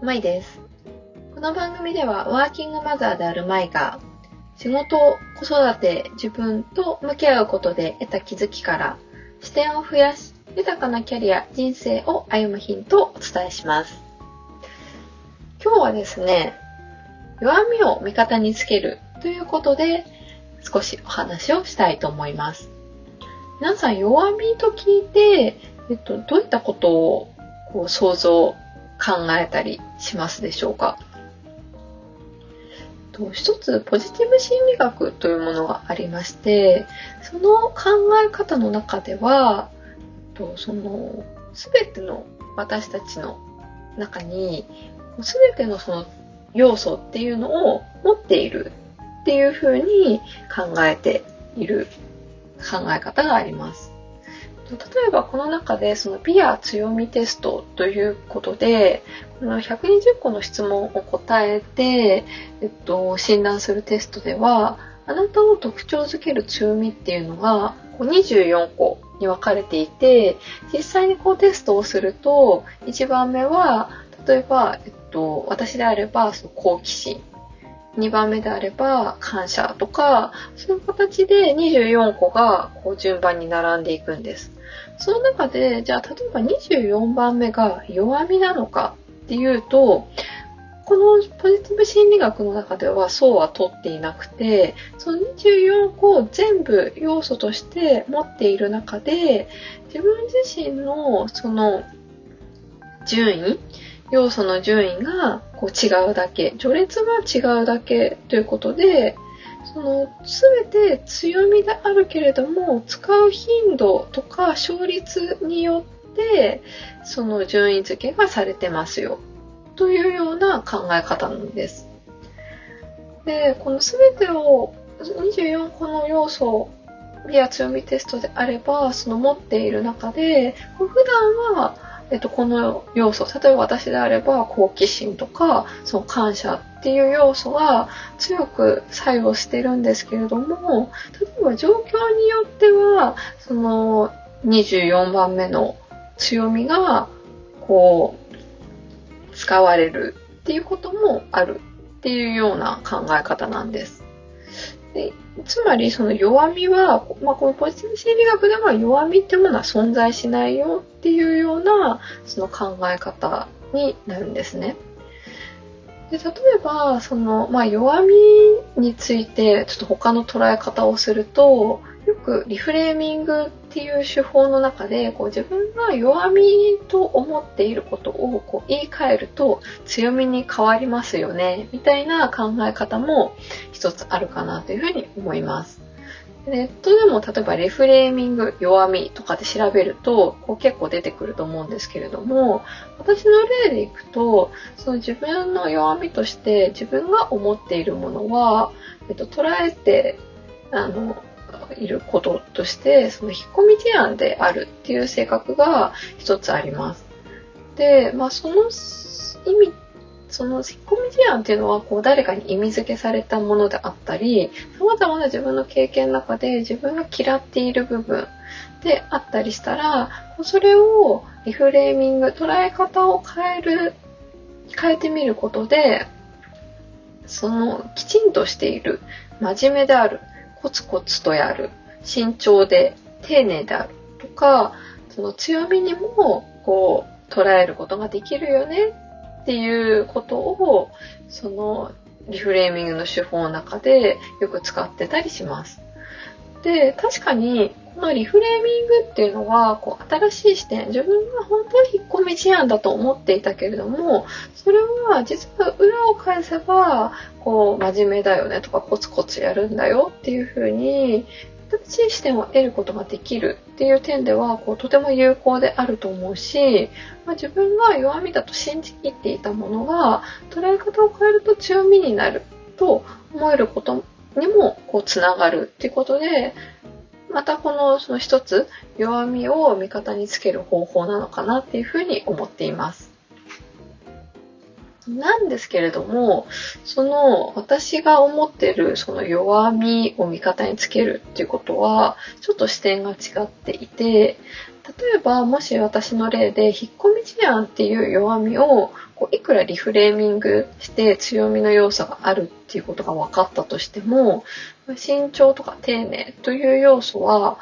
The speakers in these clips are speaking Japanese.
まいです。この番組ではワーキングマザーであるまいが仕事、子育て、自分と向き合うことで得た気づきから視点を増やし豊かなキャリア、人生を歩むヒントをお伝えします。今日はですね、弱みを味方につけるということで少しお話をしたいと思います。皆さん弱みと聞いて、えっと、どういったことをこう想像考えたりしますでしょうか？一つポジティブ心理学というものがありましてその考え方の中ではその全ての私たちの中に全てのその要素っていうのを持っているっていうふうに考えている考え方があります。例えばこの中でそのビア強みテストということで、この120個の質問を答えて、えっと、診断するテストでは、あなたを特徴づける強みっていうのが24個に分かれていて、実際にこうテストをすると、1番目は、例えば、えっと、私であれば、その好奇心。2番目であれば感謝とか、そういう形で24個がこう順番に並んでいくんです。その中で、じゃあ例えば24番目が弱みなのかっていうと、このポジティブ心理学の中ではそうは取っていなくて、その24個を全部要素として持っている中で、自分自身のその順位、要素の順位がこう違うだけ、序列が違うだけということで、その全て強みであるけれども使う頻度とか勝率によってその順位付けがされてますよというような考え方なんです。で、この全てを24個の要素や強みテストであればその持っている中で普段はえっと、この要素、例えば私であれば好奇心とか、その感謝っていう要素が強く作用してるんですけれども、例えば状況によっては、その24番目の強みが、こう、使われるっていうこともあるっていうような考え方なんです。でつまりその弱みは、まあ、このポジティブ心理学では弱みってものは存在しないよっていうようなその考え方になるんですね。で例えばその、まあ、弱みについてちょっと他の捉え方をするとよくリフレーミングっていう手法の中でこう自分が弱みと思っていることをこう言い換えると強みに変わりますよねみたいな考え方も一つあるかなというふうに思います。ネットでも例えばレフレーミング弱みとかで調べるとこう結構出てくると思うんですけれども私の例でいくとその自分の弱みとして自分が思っているものは、えっと、捉えてあのいることとしてその引っ込み思案であるっていう性格が一つあります。で、まあ、その意味その引っ込み思案っていうのはこう誰かに意味付けされたものであったり様々な自分の経験の中で自分が嫌っている部分であったりしたらそれをリフレーミング捉え方を変える変えてみることでそのきちんとしている真面目であるコツコツとやる、慎重で丁寧であるとか、その強みにもこう捉えることができるよねっていうことを、そのリフレーミングの手法の中でよく使ってたりします。で、確かに、このリフレーミングっていうのは、こう、新しい視点、自分が本当に引っ込み思案だと思っていたけれども、それは実は裏を返せば、こう、真面目だよねとか、コツコツやるんだよっていうふうに、新しい視点を得ることができるっていう点では、こう、とても有効であると思うし、まあ、自分が弱みだと信じきっていたものが、捉え方を変えると強みになると思えることにもこうつながるっていうことで、またこのその一つ弱みを味方につける方法なのかなっていうふうに思っています。なんですけれども、その私が思ってるその弱みを味方につけるっていうことは、ちょっと視点が違っていて、例えばもし私の例で引っ込み思案っていう弱みをこういくらリフレーミングして強みの要素があるっていうことが分かったとしても慎重とか丁寧という要素は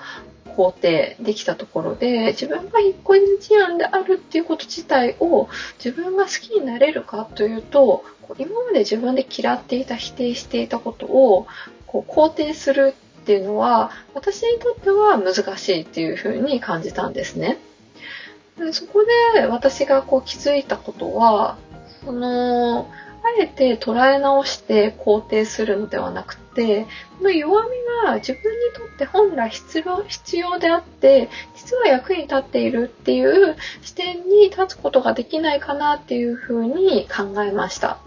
肯定できたところで自分が引っ越し案であるっていうこと自体を自分が好きになれるかというと今まで自分で嫌っていた否定していたことをこう肯定するっていうのは私にとっては難しいっていうふうに感じたんですね。でそこで私がこう気づいたことはそのえて捉え直して肯定するのではなくて、この弱みが自分にとって本来必要必要であって、実は役に立っているっていう視点に立つことができないかなっていうふうに考えました。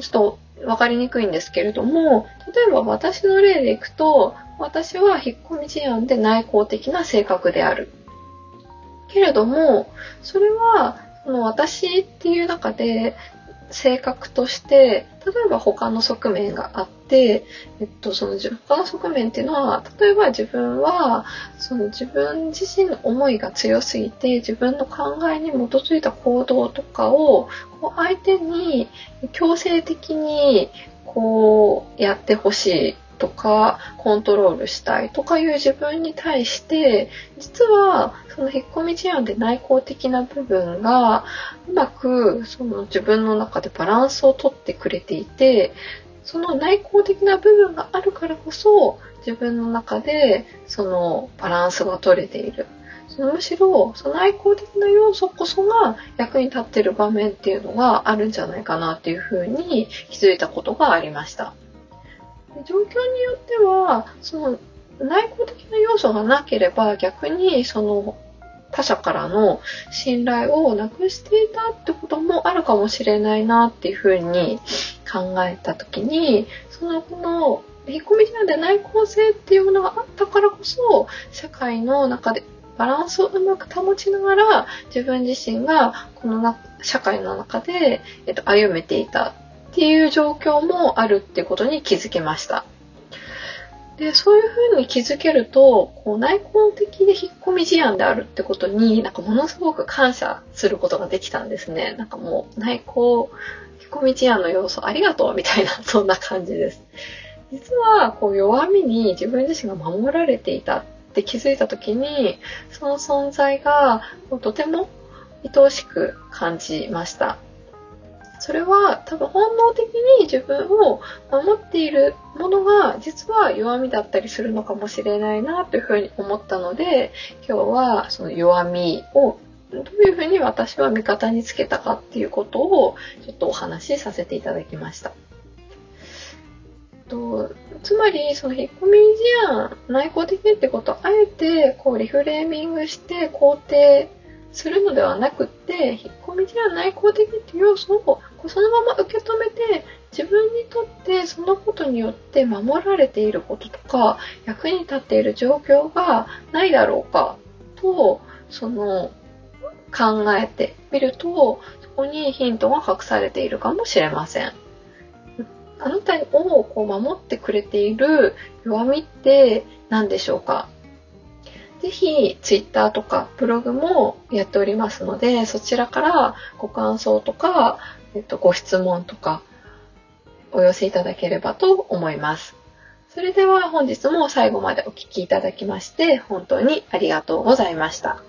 ちょっと分かりにくいんですけれども、例えば私の例でいくと、私は引っ込み思案で内向的な性格である。けれども、それは、その私っていう中で性格として、例えば他の側面があって、えっと、その他の側面っていうのは、例えば自分は、その自分自身の思いが強すぎて、自分の考えに基づいた行動とかを、こう相手に強制的に、こう、やってほしい。とかコントロールしたいとかいう自分に対して実はその引っ込み思案で内向的な部分がうまくその自分の中でバランスをとってくれていてその内向的な部分があるからこそ自分の中でそのバランスが取れている。むしろその内向的な要素こそが役に立ってる場面っていうのがあるんじゃないかなっていうふうに気づいたことがありました。状況によっては、その内向的な要素がなければ逆にその他者からの信頼をなくしていたってこともあるかもしれないなっていうふうに考えた時に、そのこの引っ込み思案で内向性っていうものがあったからこそ社会の中でバランスをうまく保ちながら自分自身がこの社会の中で、えっと、歩めていた。っていう状況もあるってことに気づきました。で、そういうふうに気づけると、こう内向的で引っ込み思案であるってことに、なんかものすごく感謝することができたんですね。なんかもう内向、引っ込み思案の要素ありがとうみたいな、そんな感じです。実は、こう弱みに自分自身が守られていたって気づいた時に、その存在がとても愛おしく感じました。それは多分本能的に自分を守っているものが実は弱みだったりするのかもしれないなというふうに思ったので今日はその弱みをどういうふうに私は味方につけたかっていうことをちょっとお話しさせていただきました。とつまりその引っ込み思案内向的ってことをあえてこうリフレーミングして肯定するのではなくって、引っ込み思案内向的っていう要素をそのまま受け止めて、自分にとってそのことによって守られていることとか、役に立っている状況がないだろうかと、その、考えてみると、そこにヒントが隠されているかもしれません。あなたをこう守ってくれている弱みって何でしょうか？ぜひツイッターとかブログもやっておりますので、そちらからご感想とか、えっと、ご質問とかお寄せいただければと思います。それでは本日も最後までお聴きいただきまして本当にありがとうございました。